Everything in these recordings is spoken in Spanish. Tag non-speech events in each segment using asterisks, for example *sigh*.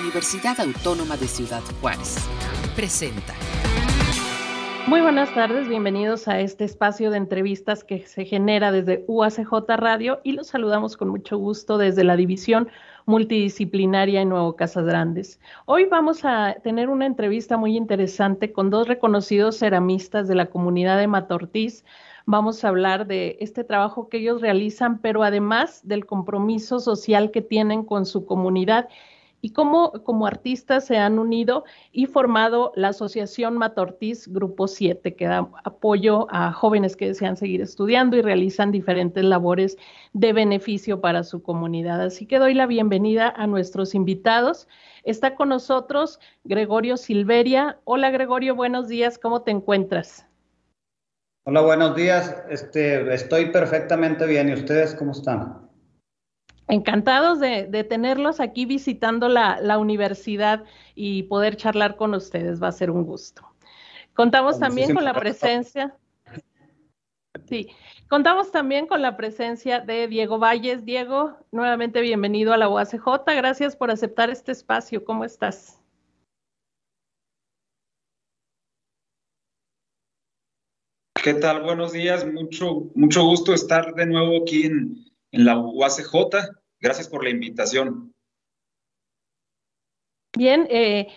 Universidad Autónoma de Ciudad Juárez. Presenta. Muy buenas tardes, bienvenidos a este espacio de entrevistas que se genera desde UACJ Radio y los saludamos con mucho gusto desde la división multidisciplinaria en Nuevo Casas Grandes. Hoy vamos a tener una entrevista muy interesante con dos reconocidos ceramistas de la comunidad de Matortiz, vamos a hablar de este trabajo que ellos realizan, pero además del compromiso social que tienen con su comunidad y cómo como artistas se han unido y formado la Asociación Matortiz Grupo 7, que da apoyo a jóvenes que desean seguir estudiando y realizan diferentes labores de beneficio para su comunidad. Así que doy la bienvenida a nuestros invitados. Está con nosotros Gregorio Silveria. Hola Gregorio, buenos días, ¿cómo te encuentras? Hola, buenos días. Este, estoy perfectamente bien. ¿Y ustedes cómo están? Encantados de, tenerlos aquí visitando la, universidad y poder charlar con ustedes. Va a ser un gusto. Contamos también con la presencia. Sí, contamos también con la presencia de Diego Valles. Diego, nuevamente bienvenido a la UACJ. Gracias por aceptar este espacio. ¿Cómo estás? ¿Qué tal? Buenos días. Mucho, mucho gusto estar de nuevo aquí en, la UACJ. Gracias por la invitación. Bien, eh,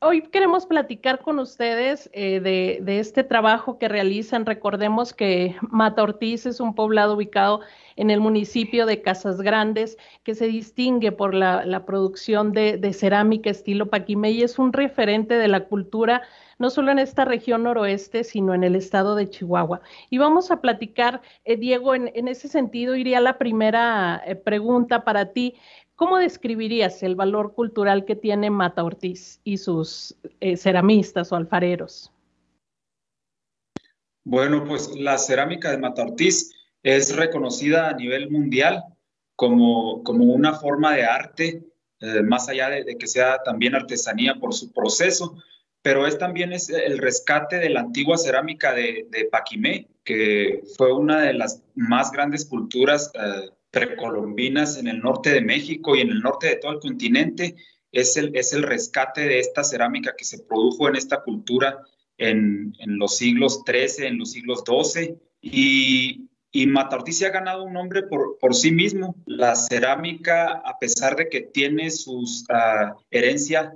hoy queremos platicar con ustedes eh, de, este trabajo que realizan. Recordemos que Mata Ortiz es un poblado ubicado en el municipio de Casas Grandes que se distingue por la, producción de, cerámica estilo Paquimé y es un referente de la cultura no solo en esta región noroeste, sino en el estado de Chihuahua. Y vamos a platicar, eh, Diego, en, ese sentido iría la primera eh, pregunta para ti. ¿Cómo describirías el valor cultural que tiene Mata Ortiz y sus eh, ceramistas o alfareros? Bueno, pues la cerámica de Mata Ortiz es reconocida a nivel mundial como, como una forma de arte, más allá de, que sea también artesanía por su proceso, pero es también es el rescate de la antigua cerámica de, de Paquimé, que fue una de las más grandes culturas eh, precolombinas en el norte de México y en el norte de todo el continente. Es el, es el rescate de esta cerámica que se produjo en esta cultura en, en los siglos XIII, en los siglos XII. Y, y Matartí ha ganado un nombre por, por, sí mismo. La cerámica, a pesar de que tiene sus uh, herencia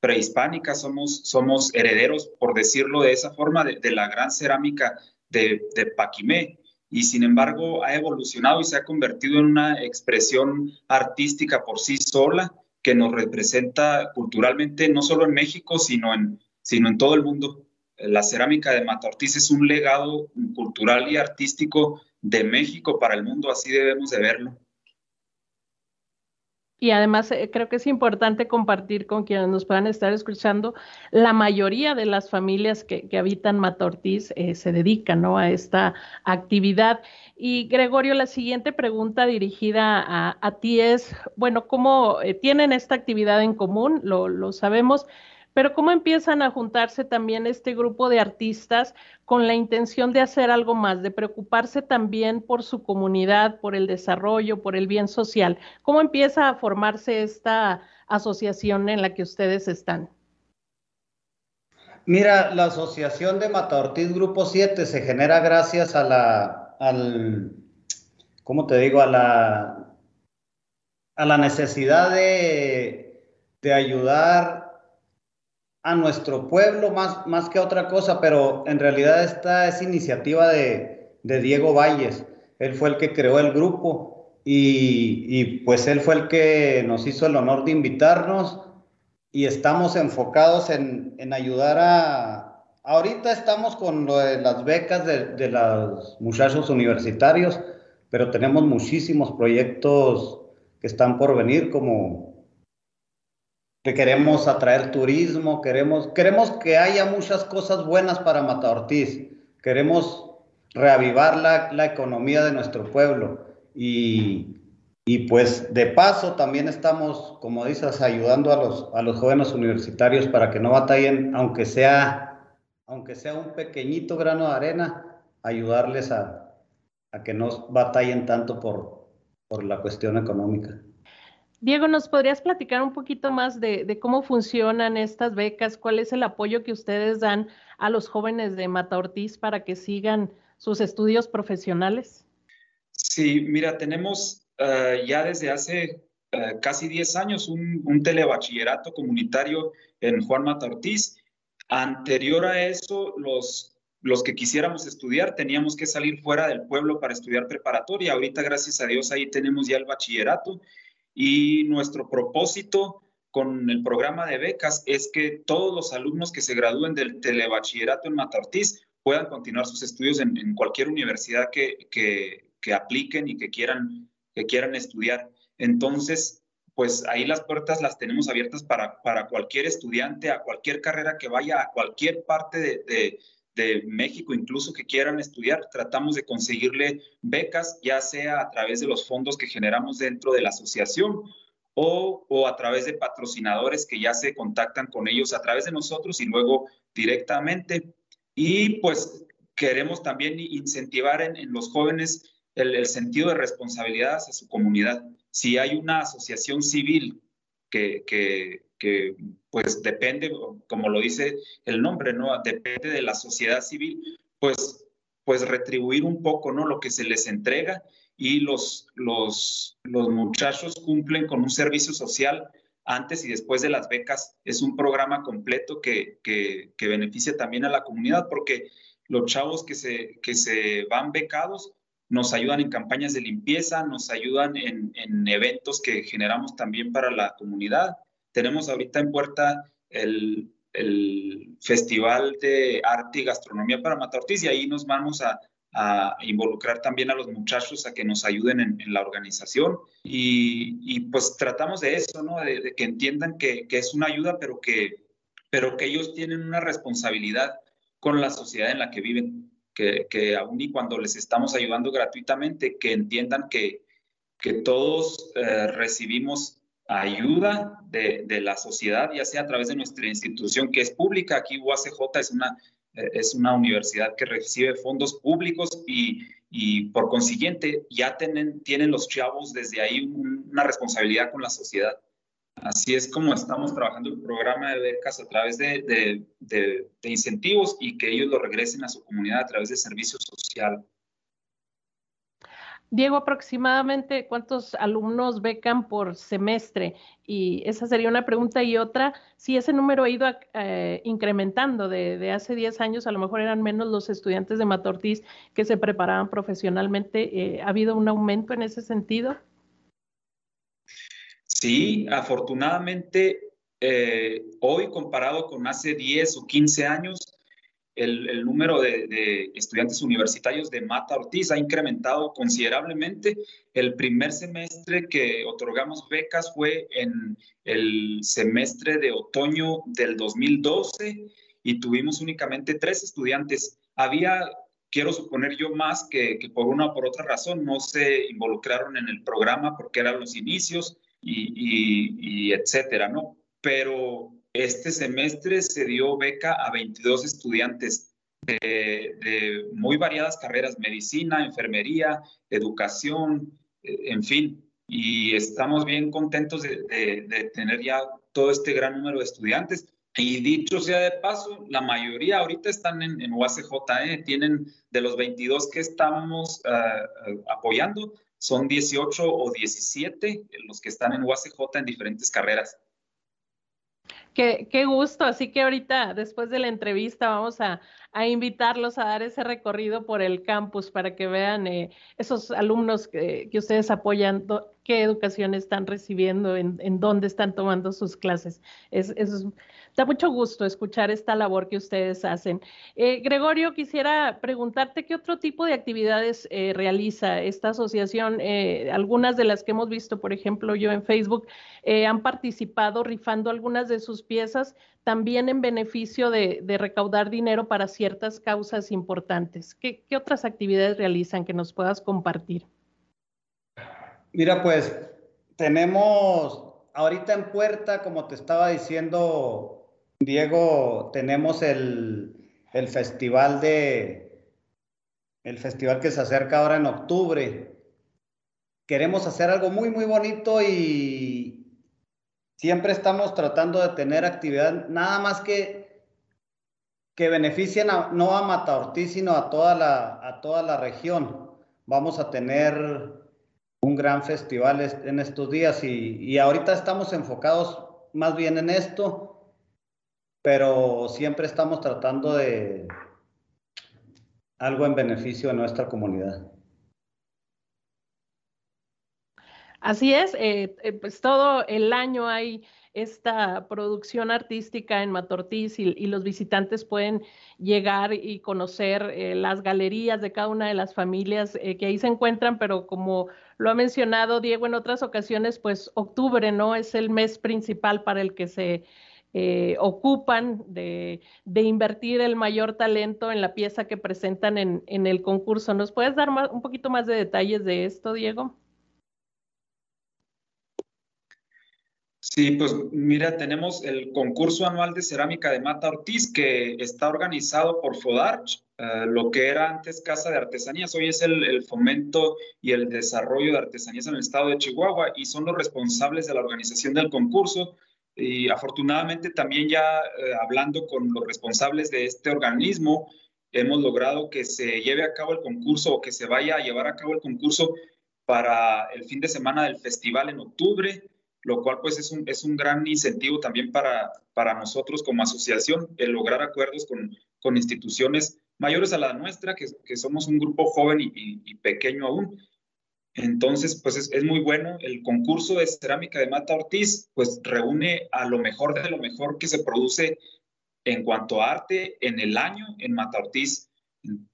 prehispánica, somos, somos herederos, por decirlo de esa forma, de, la gran cerámica de, de Paquimé y sin embargo ha evolucionado y se ha convertido en una expresión artística por sí sola que nos representa culturalmente no solo en México, sino en, sino en todo el mundo. La cerámica de Mata Ortiz es un legado cultural y artístico de México para el mundo, así debemos de verlo. Y además eh, creo que es importante compartir con quienes nos puedan estar escuchando, la mayoría de las familias que, habitan Matortiz eh, se dedican a esta actividad. Y Gregorio, la siguiente pregunta dirigida a, ti es, bueno, ¿cómo eh, tienen esta actividad en común? Lo, lo sabemos, pero ¿cómo empiezan a juntarse también este grupo de artistas con la intención de hacer algo más, de preocuparse también por su comunidad, por el desarrollo, por el bien social? ¿Cómo empieza a formarse esta asociación en la que ustedes están? Mira, la asociación de Mata Ortiz Grupo 7 se genera gracias a la, al, ¿cómo te digo? A la, a la necesidad de, de ayudar a nuestro pueblo más, más que otra cosa, pero en realidad esta es iniciativa de, Diego Valles. Él fue el que creó el grupo y, pues él fue el que nos hizo el honor de invitarnos y estamos enfocados en, ayudar a... Ahorita estamos con lo de las becas de, de los muchachos universitarios, pero tenemos muchísimos proyectos que están por venir, como queremos atraer turismo, queremos, queremos que haya muchas cosas buenas para Mata Ortiz, queremos reavivar la, la economía de nuestro pueblo y, y, pues de paso también estamos, como dices, ayudando a los, a los jóvenes universitarios para que no batallen, aunque sea, aunque sea un pequeñito grano de arena, ayudarles a, a que no batallen tanto por, por la cuestión económica. Diego, ¿nos podrías platicar un poquito más de, cómo funcionan estas becas? ¿Cuál es el apoyo que ustedes dan a los jóvenes de Mata Ortiz para que sigan sus estudios profesionales? Sí, mira, tenemos eh, ya desde hace eh, casi 10 años un, telebachillerato comunitario en Juan Mata Ortiz. Anterior a eso, los, los que quisiéramos estudiar teníamos que salir fuera del pueblo para estudiar preparatoria. Ahorita, gracias a Dios, ahí tenemos ya el bachillerato y nuestro propósito con el programa de becas es que todos los alumnos que se gradúen del telebachillerato en Mata Ortiz puedan continuar sus estudios en, cualquier universidad que, que, que, apliquen y que quieran, que quieran estudiar. Entonces, pues ahí las puertas las tenemos abiertas para, para cualquier estudiante, a cualquier carrera que vaya, a cualquier parte de, México, incluso que quieran estudiar. Tratamos de conseguirle becas, ya sea a través de los fondos que generamos dentro de la asociación o, o, a través de patrocinadores que ya se contactan con ellos a través de nosotros y luego directamente. Y pues queremos también incentivar en, en los jóvenes el, el, sentido de responsabilidad hacia su comunidad si hay una asociación civil que, que, pues depende, como lo dice el nombre, ¿no? Depende de la sociedad civil, pues, pues retribuir un poco, ¿no? Lo que se les entrega y los, los, los muchachos cumplen con un servicio social antes y después de las becas. Es un programa completo que, que, beneficia también a la comunidad porque los chavos que se, que se van becados nos ayudan en campañas de limpieza, nos ayudan en, eventos que generamos también para la comunidad. Tenemos ahorita en puerta el, Festival de Arte y Gastronomía para Mata Ortiz y ahí nos vamos a, involucrar también a los muchachos a que nos ayuden en, la organización y, pues tratamos de eso, ¿no? De, que entiendan que, que, es una ayuda, pero que, pero que ellos tienen una responsabilidad con la sociedad en la que viven que, que aún y cuando les estamos ayudando gratuitamente, que entiendan que, que todos eh, recibimos ayuda de, de, la sociedad, ya sea a través de nuestra institución que es pública. Aquí UACJ es una, es una universidad que recibe fondos públicos y, y por consiguiente ya tienen, tienen los chavos desde ahí una responsabilidad con la sociedad. Así es como estamos trabajando el programa de becas a través de, incentivos y que ellos lo regresen a su comunidad a través de servicio social. Diego, aproximadamente cuántos alumnos becan por semestre? Y esa sería una pregunta. Y otra, si ese número ha ido eh, incrementando de, hace 10 años, a lo mejor eran menos los estudiantes de Matortiz que se preparaban profesionalmente. Eh, ¿Ha habido un aumento en ese sentido? Sí, afortunadamente, eh, hoy comparado con hace 10 o 15 años, el, número de, estudiantes universitarios de Mata Ortiz ha incrementado considerablemente. El primer semestre que otorgamos becas fue en el semestre de otoño del 2012 y tuvimos únicamente tres estudiantes. Había, quiero suponer yo, más que, que por una o por otra razón no se involucraron en el programa porque eran los inicios y, etcétera, ¿no? Pero este semestre se dio beca a 22 estudiantes de, muy variadas carreras, medicina, enfermería, educación, eh, en fin. Y estamos bien contentos de, tener ya todo este gran número de estudiantes. Y dicho sea de paso, la mayoría ahorita están en, en UACJE, tienen de los 22 que estamos ah, apoyando, son 18 o 17 los que están en UACJ en diferentes carreras. Qué, qué, gusto, así que ahorita, después de la entrevista, vamos a, a, invitarlos a dar ese recorrido por el campus para que vean eh, esos alumnos que, que, ustedes apoyan, qué educación están recibiendo, en, en dónde están tomando sus clases. Es, es, Da mucho gusto escuchar esta labor que ustedes hacen. Eh, Gregorio, quisiera preguntarte qué otro tipo de actividades eh, realiza esta asociación. Eh, algunas de las que hemos visto, por ejemplo, yo en Facebook, han participado rifando algunas de sus piezas también en beneficio de, recaudar dinero para ciertas causas importantes. ¿Qué, ¿Qué otras actividades realizan que nos puedas compartir? Mira, pues tenemos ahorita en puerta, como te estaba diciendo Diego, tenemos el, festival de el festival que se acerca ahora en octubre. Queremos hacer algo muy, muy bonito y, siempre estamos tratando de tener actividad, nada más que que beneficien no a Mata Ortiz, sino a toda, la, a toda la región. Vamos a tener un gran festival en estos días y, y ahorita estamos enfocados más bien en esto, pero siempre estamos tratando de algo en beneficio de nuestra comunidad. Así es, eh, eh, pues todo el año hay esta producción artística en Matortiz y, los visitantes pueden llegar y conocer eh, las galerías de cada una de las familias que ahí se encuentran, pero como lo ha mencionado Diego en otras ocasiones, pues octubre, ¿no? Es el mes principal para el que se eh, ocupan de, invertir el mayor talento en la pieza que presentan en, el concurso. ¿Nos puedes dar un poquito más de detalles de esto, Diego? Sí, pues mira, tenemos el concurso anual de cerámica de Mata Ortiz que está organizado por FODARCH, uh, lo que era antes Casa de Artesanías, hoy es el, fomento y el desarrollo de artesanías en el estado de Chihuahua y son los responsables de la organización del concurso. Y afortunadamente también ya uh, hablando con los responsables de este organismo, hemos logrado que se lleve a cabo el concurso o que se vaya a llevar a cabo el concurso para el fin de semana del festival en octubre lo cual pues es un, es un gran incentivo también para, para nosotros como asociación, el lograr acuerdos con, con instituciones mayores a la nuestra, que, que somos un grupo joven y pequeño aún. Entonces, pues es, muy bueno. El concurso de cerámica de Mata Ortiz, pues reúne a lo mejor de lo mejor que se produce en cuanto a arte en el año en Mata Ortiz.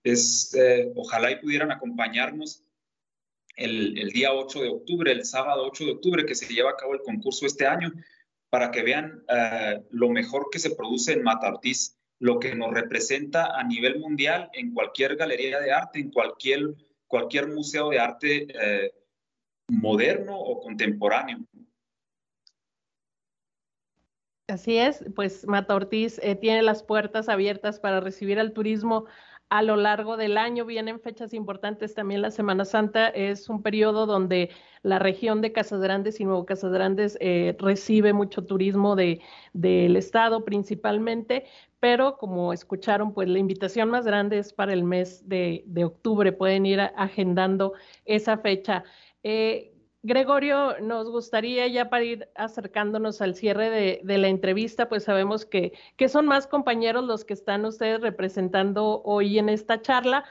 Es, eh, ojalá y pudieran acompañarnos el, día 8 de octubre, el sábado 8 de octubre, que se lleva a cabo el concurso este año, para que vean uh, lo mejor que se produce en Mata Ortiz, lo que nos representa a nivel mundial en cualquier galería de arte, en cualquier, cualquier museo de arte eh, moderno o contemporáneo. Así es, pues Mata Ortiz eh, tiene las puertas abiertas para recibir al turismo a lo largo del año. Vienen fechas importantes también. La Semana Santa es un periodo donde la región de Casas Grandes y Nuevo Casas Grandes eh, recibe mucho turismo de, del Estado principalmente, pero como escucharon, pues la invitación más grande es para el mes de, de octubre. Pueden ir agendando esa fecha. Eh, Gregorio, nos gustaría ya para ir acercándonos al cierre de, la entrevista, pues sabemos que, que, son más compañeros los que están ustedes representando hoy en esta charla.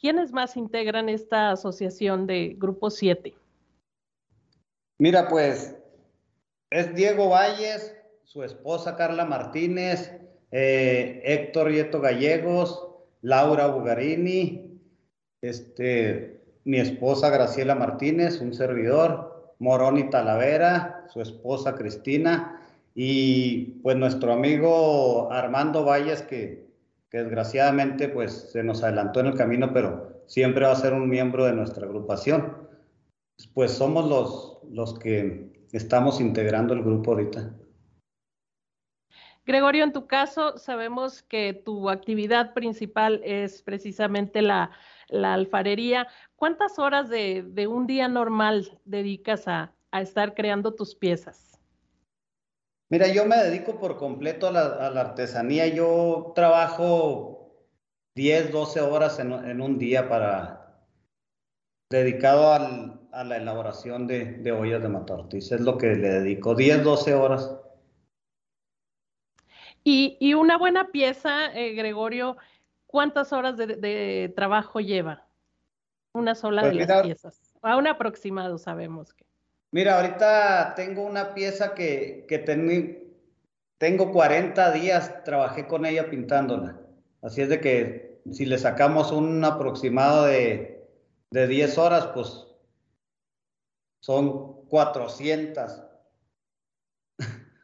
¿Quiénes más integran esta asociación de Grupo 7? Mira, pues es Diego Valles, su esposa Carla Martínez, eh, Héctor Rieto Gallegos, Laura Bugarini, este, mi esposa Graciela Martínez, un servidor, Moroni Talavera, su esposa Cristina, y pues nuestro amigo Armando Valles, que, que, desgraciadamente pues se nos adelantó en el camino, pero siempre va a ser un miembro de nuestra agrupación. Pues somos los, los que estamos integrando el grupo ahorita. Gregorio, en tu caso, sabemos que tu actividad principal es precisamente la, la alfarería. ¿Cuántas horas de, de, un día normal dedicas a, a, estar creando tus piezas? Mira, yo me dedico por completo a la, a la artesanía. Yo trabajo 10, 12 horas en, en un día para dedicado al, a la elaboración de, de ollas de matortiz. Es lo que le dedico, 10, 12 horas. Y, y una buena pieza, eh, Gregorio, ¿cuántas horas de, de, trabajo lleva? Una sola pues de mira, las piezas. A un aproximado sabemos que. Mira, ahorita tengo una pieza que, que ten, tengo 40 días, trabajé con ella pintándola. Así es de que si le sacamos un aproximado de, de 10 horas, pues son 400.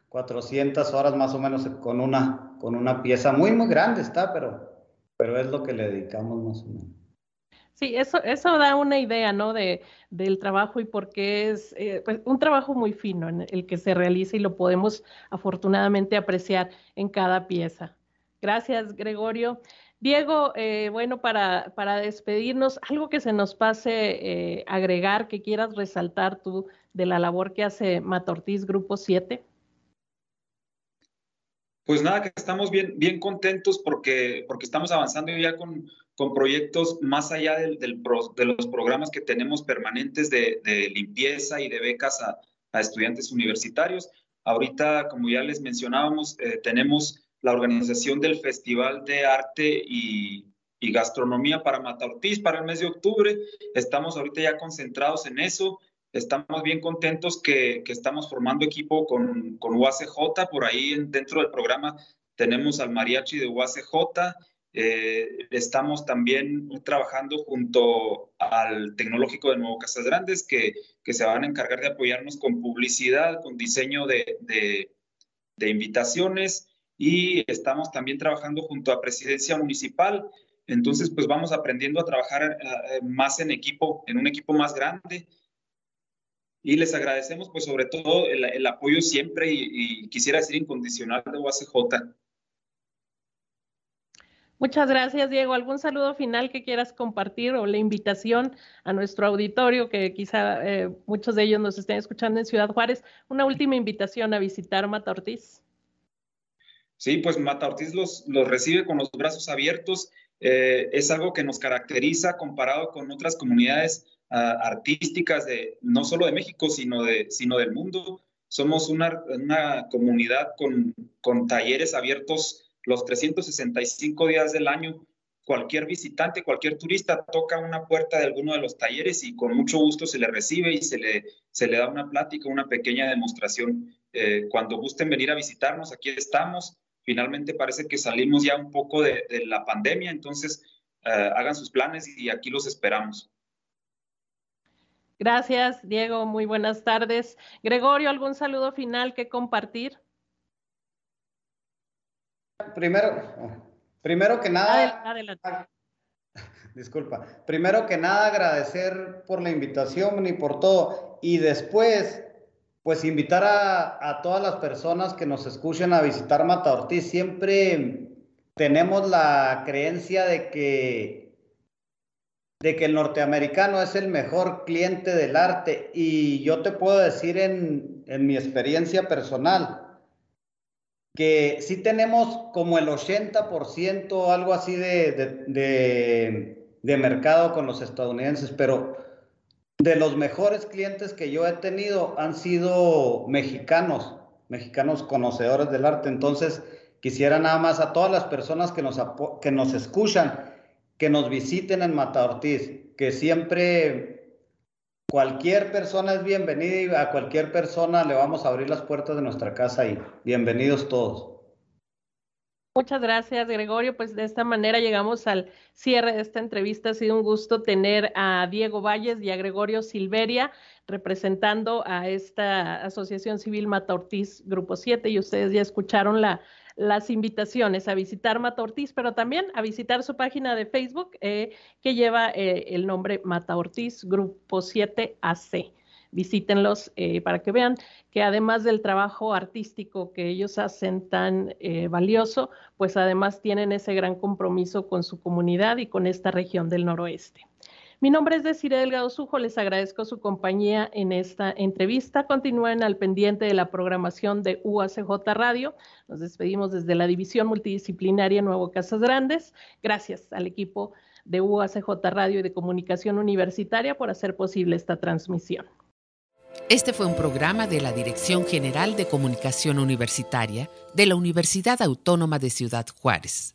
400 *laughs* horas más o menos con una, con una pieza muy, muy grande está, pero pero es lo que le dedicamos más o menos. Sí, eso, eso da una idea, ¿no? De, del trabajo y por qué es eh, pues, un trabajo muy fino en el que se realiza y lo podemos afortunadamente apreciar en cada pieza. Gracias, Gregorio. Diego, eh, bueno, para, para, despedirnos, algo que se nos pase eh, agregar, que quieras resaltar tú de la labor que hace Matortiz Grupo 7. Pues nada, que estamos bien, bien contentos porque, porque estamos avanzando ya con, con proyectos más allá del, del de los programas que tenemos permanentes de, limpieza y de becas a, a, estudiantes universitarios. Ahorita, como ya les mencionábamos, eh, tenemos la organización del Festival de Arte y, y Gastronomía para Mata Ortiz para el mes de octubre. Estamos ahorita ya concentrados en eso. Estamos bien contentos que, que estamos formando equipo con, con UACJ. Por ahí dentro del programa tenemos al mariachi de UACJ. Eh, estamos también trabajando junto al Tecnológico de Nuevo Casas Grandes, que, que se van a encargar de apoyarnos con publicidad, con diseño de, de, de invitaciones y estamos también trabajando junto a Presidencia Municipal entonces, pues vamos aprendiendo a trabajar eh, más en equipo, en un equipo más grande. Y les agradecemos, pues, sobre todo el, apoyo siempre y, quisiera decir incondicional de UACJ. Muchas gracias, Diego. ¿Algún saludo final que quieras compartir o la invitación a nuestro auditorio, que quizá eh, muchos de ellos nos estén escuchando en Ciudad Juárez? Una última invitación a visitar Mata Ortiz. Sí, pues Mata Ortiz los, los recibe con los brazos abiertos eh, es algo que nos caracteriza comparado con otras comunidades artísticas de no solo de México, sino, de, sino del mundo. Somos una, una comunidad con, con talleres abiertos los 365 días del año. Cualquier visitante, cualquier turista toca una puerta de alguno de los talleres y con mucho gusto se le recibe y se le, se le da una plática, una pequeña demostración. Eh, cuando gusten venir a visitarnos, aquí estamos finalmente parece que salimos ya un poco de, la pandemia, entonces uh, hagan sus planes y aquí los esperamos. Gracias, Diego. Muy buenas tardes. Gregorio, ¿algún saludo final que compartir? Primero, primero que nada. Adelante. *laughs* Disculpa. Primero que nada, agradecer por la invitación y por todo. Y después, pues invitar a, a, todas las personas que nos escuchen a visitar Mata Ortiz. Siempre tenemos la creencia de que, de que el norteamericano es el mejor cliente del arte y yo te puedo decir en, en mi experiencia personal que sí tenemos como el 80%, algo así de, de, de, mercado con los estadounidenses, pero de los mejores clientes que yo he tenido han sido mexicanos, mexicanos conocedores del arte. Entonces, quisiera nada más a todas las personas que nos, que nos escuchan, que nos visiten en Mata Ortiz, que siempre cualquier persona es bienvenida y a cualquier persona le vamos a abrir las puertas de nuestra casa y bienvenidos todos. Muchas gracias, Gregorio. Pues de esta manera llegamos al cierre de esta entrevista. Ha sido un gusto tener a Diego Valles y a Gregorio Silveria representando a esta Asociación Civil Mata Ortiz Grupo 7 y ustedes ya escucharon la, las invitaciones a visitar Mata Ortiz, pero también a visitar su página de Facebook eh, que lleva eh, el nombre Mata Ortiz Grupo 7 AC visítenlos eh, para que vean que además del trabajo artístico que ellos hacen tan eh, valioso, pues además tienen ese gran compromiso con su comunidad y con esta región del noroeste. Mi nombre es Desiree Delgado Sujo, les agradezco su compañía en esta entrevista. Continúen al pendiente de la programación de UACJ Radio. Nos despedimos desde la División Multidisciplinaria Nuevo Casas Grandes. Gracias al equipo de UACJ Radio y de Comunicación Universitaria por hacer posible esta transmisión. Este fue un programa de la Dirección General de Comunicación Universitaria de la Universidad Autónoma de Ciudad Juárez.